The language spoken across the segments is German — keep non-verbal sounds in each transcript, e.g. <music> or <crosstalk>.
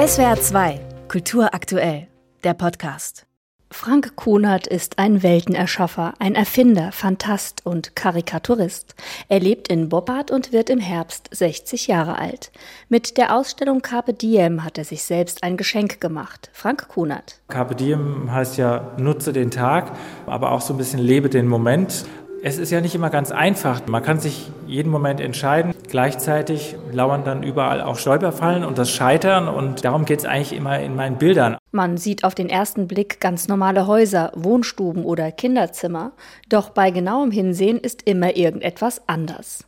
SWR 2, Kultur aktuell, der Podcast. Frank Kunert ist ein Weltenerschaffer, ein Erfinder, Fantast und Karikaturist. Er lebt in Boppard und wird im Herbst 60 Jahre alt. Mit der Ausstellung Carpe Diem hat er sich selbst ein Geschenk gemacht. Frank Kunert. Carpe Diem heißt ja, nutze den Tag, aber auch so ein bisschen lebe den Moment. Es ist ja nicht immer ganz einfach. Man kann sich jeden Moment entscheiden. Gleichzeitig lauern dann überall auch Stolperfallen und das Scheitern. Und darum geht es eigentlich immer in meinen Bildern. Man sieht auf den ersten Blick ganz normale Häuser, Wohnstuben oder Kinderzimmer. Doch bei genauem Hinsehen ist immer irgendetwas anders.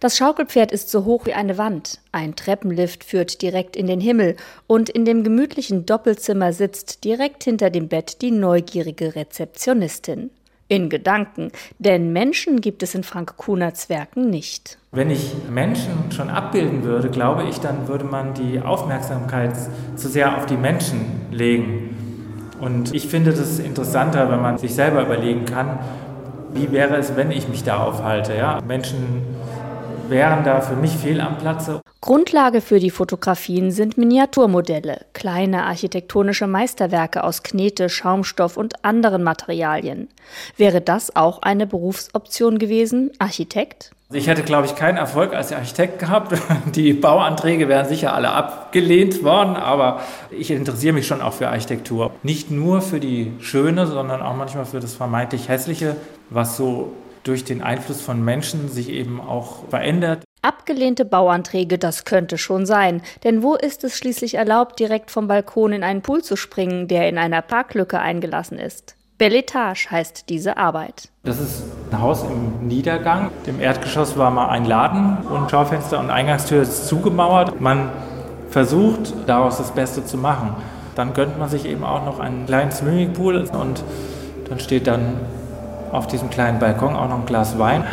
Das Schaukelpferd ist so hoch wie eine Wand, ein Treppenlift führt direkt in den Himmel und in dem gemütlichen Doppelzimmer sitzt direkt hinter dem Bett die neugierige Rezeptionistin. In Gedanken, denn Menschen gibt es in Frank Kunerts Werken nicht. Wenn ich Menschen schon abbilden würde, glaube ich, dann würde man die Aufmerksamkeit zu sehr auf die Menschen legen. Und ich finde das interessanter, wenn man sich selber überlegen kann, wie wäre es, wenn ich mich da aufhalte. Ja? Menschen wären da für mich fehl am Platze. Grundlage für die Fotografien sind Miniaturmodelle, kleine architektonische Meisterwerke aus Knete, Schaumstoff und anderen Materialien. Wäre das auch eine Berufsoption gewesen, Architekt? Ich hätte, glaube ich, keinen Erfolg als Architekt gehabt. <laughs> Die Bauanträge wären sicher alle abgelehnt worden, aber ich interessiere mich schon auch für Architektur. Nicht nur für die Schöne, sondern auch manchmal für das vermeintlich Hässliche, was so durch den Einfluss von Menschen sich eben auch verändert. Abgelehnte Bauanträge, das könnte schon sein. Denn wo ist es schließlich erlaubt, direkt vom Balkon in einen Pool zu springen, der in einer Parklücke eingelassen ist? Belletage heißt diese Arbeit. Das ist ein Haus im Niedergang. Im Erdgeschoss war mal ein Laden und Schaufenster und Eingangstür ist zugemauert. Man versucht daraus das Beste zu machen. Dann gönnt man sich eben auch noch einen kleinen Swimmingpool und dann steht dann auf diesem kleinen Balkon auch noch ein Glas Wein.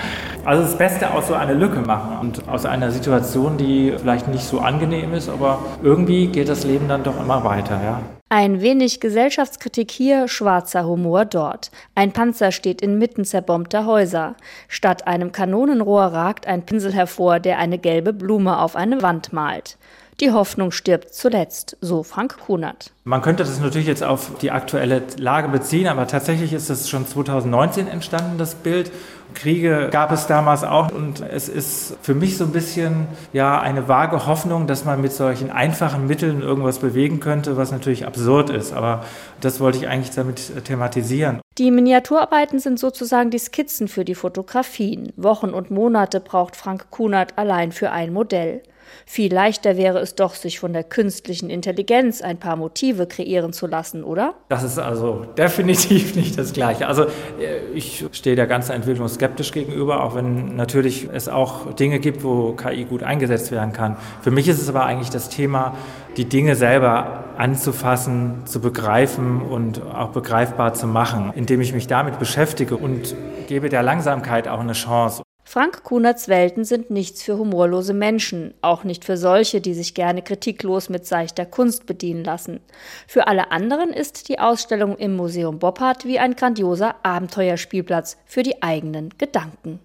Also das Beste aus so einer Lücke machen und aus einer Situation, die vielleicht nicht so angenehm ist, aber irgendwie geht das Leben dann doch immer weiter, ja. Ein wenig Gesellschaftskritik hier, schwarzer Humor dort. Ein Panzer steht inmitten zerbombter Häuser. Statt einem Kanonenrohr ragt ein Pinsel hervor, der eine gelbe Blume auf eine Wand malt. Die Hoffnung stirbt zuletzt, so Frank Kunert. Man könnte das natürlich jetzt auf die aktuelle Lage beziehen, aber tatsächlich ist es schon 2019 entstanden, das Bild. Kriege gab es damals auch und es ist für mich so ein bisschen ja eine vage Hoffnung, dass man mit solchen einfachen Mitteln irgendwas bewegen könnte, was natürlich absurd ist, aber das wollte ich eigentlich damit thematisieren. Die Miniaturarbeiten sind sozusagen die Skizzen für die Fotografien. Wochen und Monate braucht Frank Kunert allein für ein Modell. Viel leichter wäre es doch, sich von der künstlichen Intelligenz ein paar Motive kreieren zu lassen, oder? Das ist also definitiv <laughs> nicht das Gleiche. Also äh, ich stehe der ganzen Entwicklung skeptisch gegenüber, auch wenn natürlich es auch Dinge gibt, wo KI gut eingesetzt werden kann. Für mich ist es aber eigentlich das Thema, die Dinge selber anzufassen, zu begreifen und auch begreifbar zu machen, indem ich mich damit beschäftige und gebe der Langsamkeit auch eine Chance. Frank Kunerts Welten sind nichts für humorlose Menschen, auch nicht für solche, die sich gerne kritiklos mit seichter Kunst bedienen lassen. Für alle anderen ist die Ausstellung im Museum Boppard wie ein grandioser Abenteuerspielplatz für die eigenen Gedanken.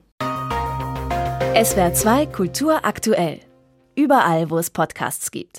SWR 2 Kultur aktuell. Überall, wo es Podcasts gibt.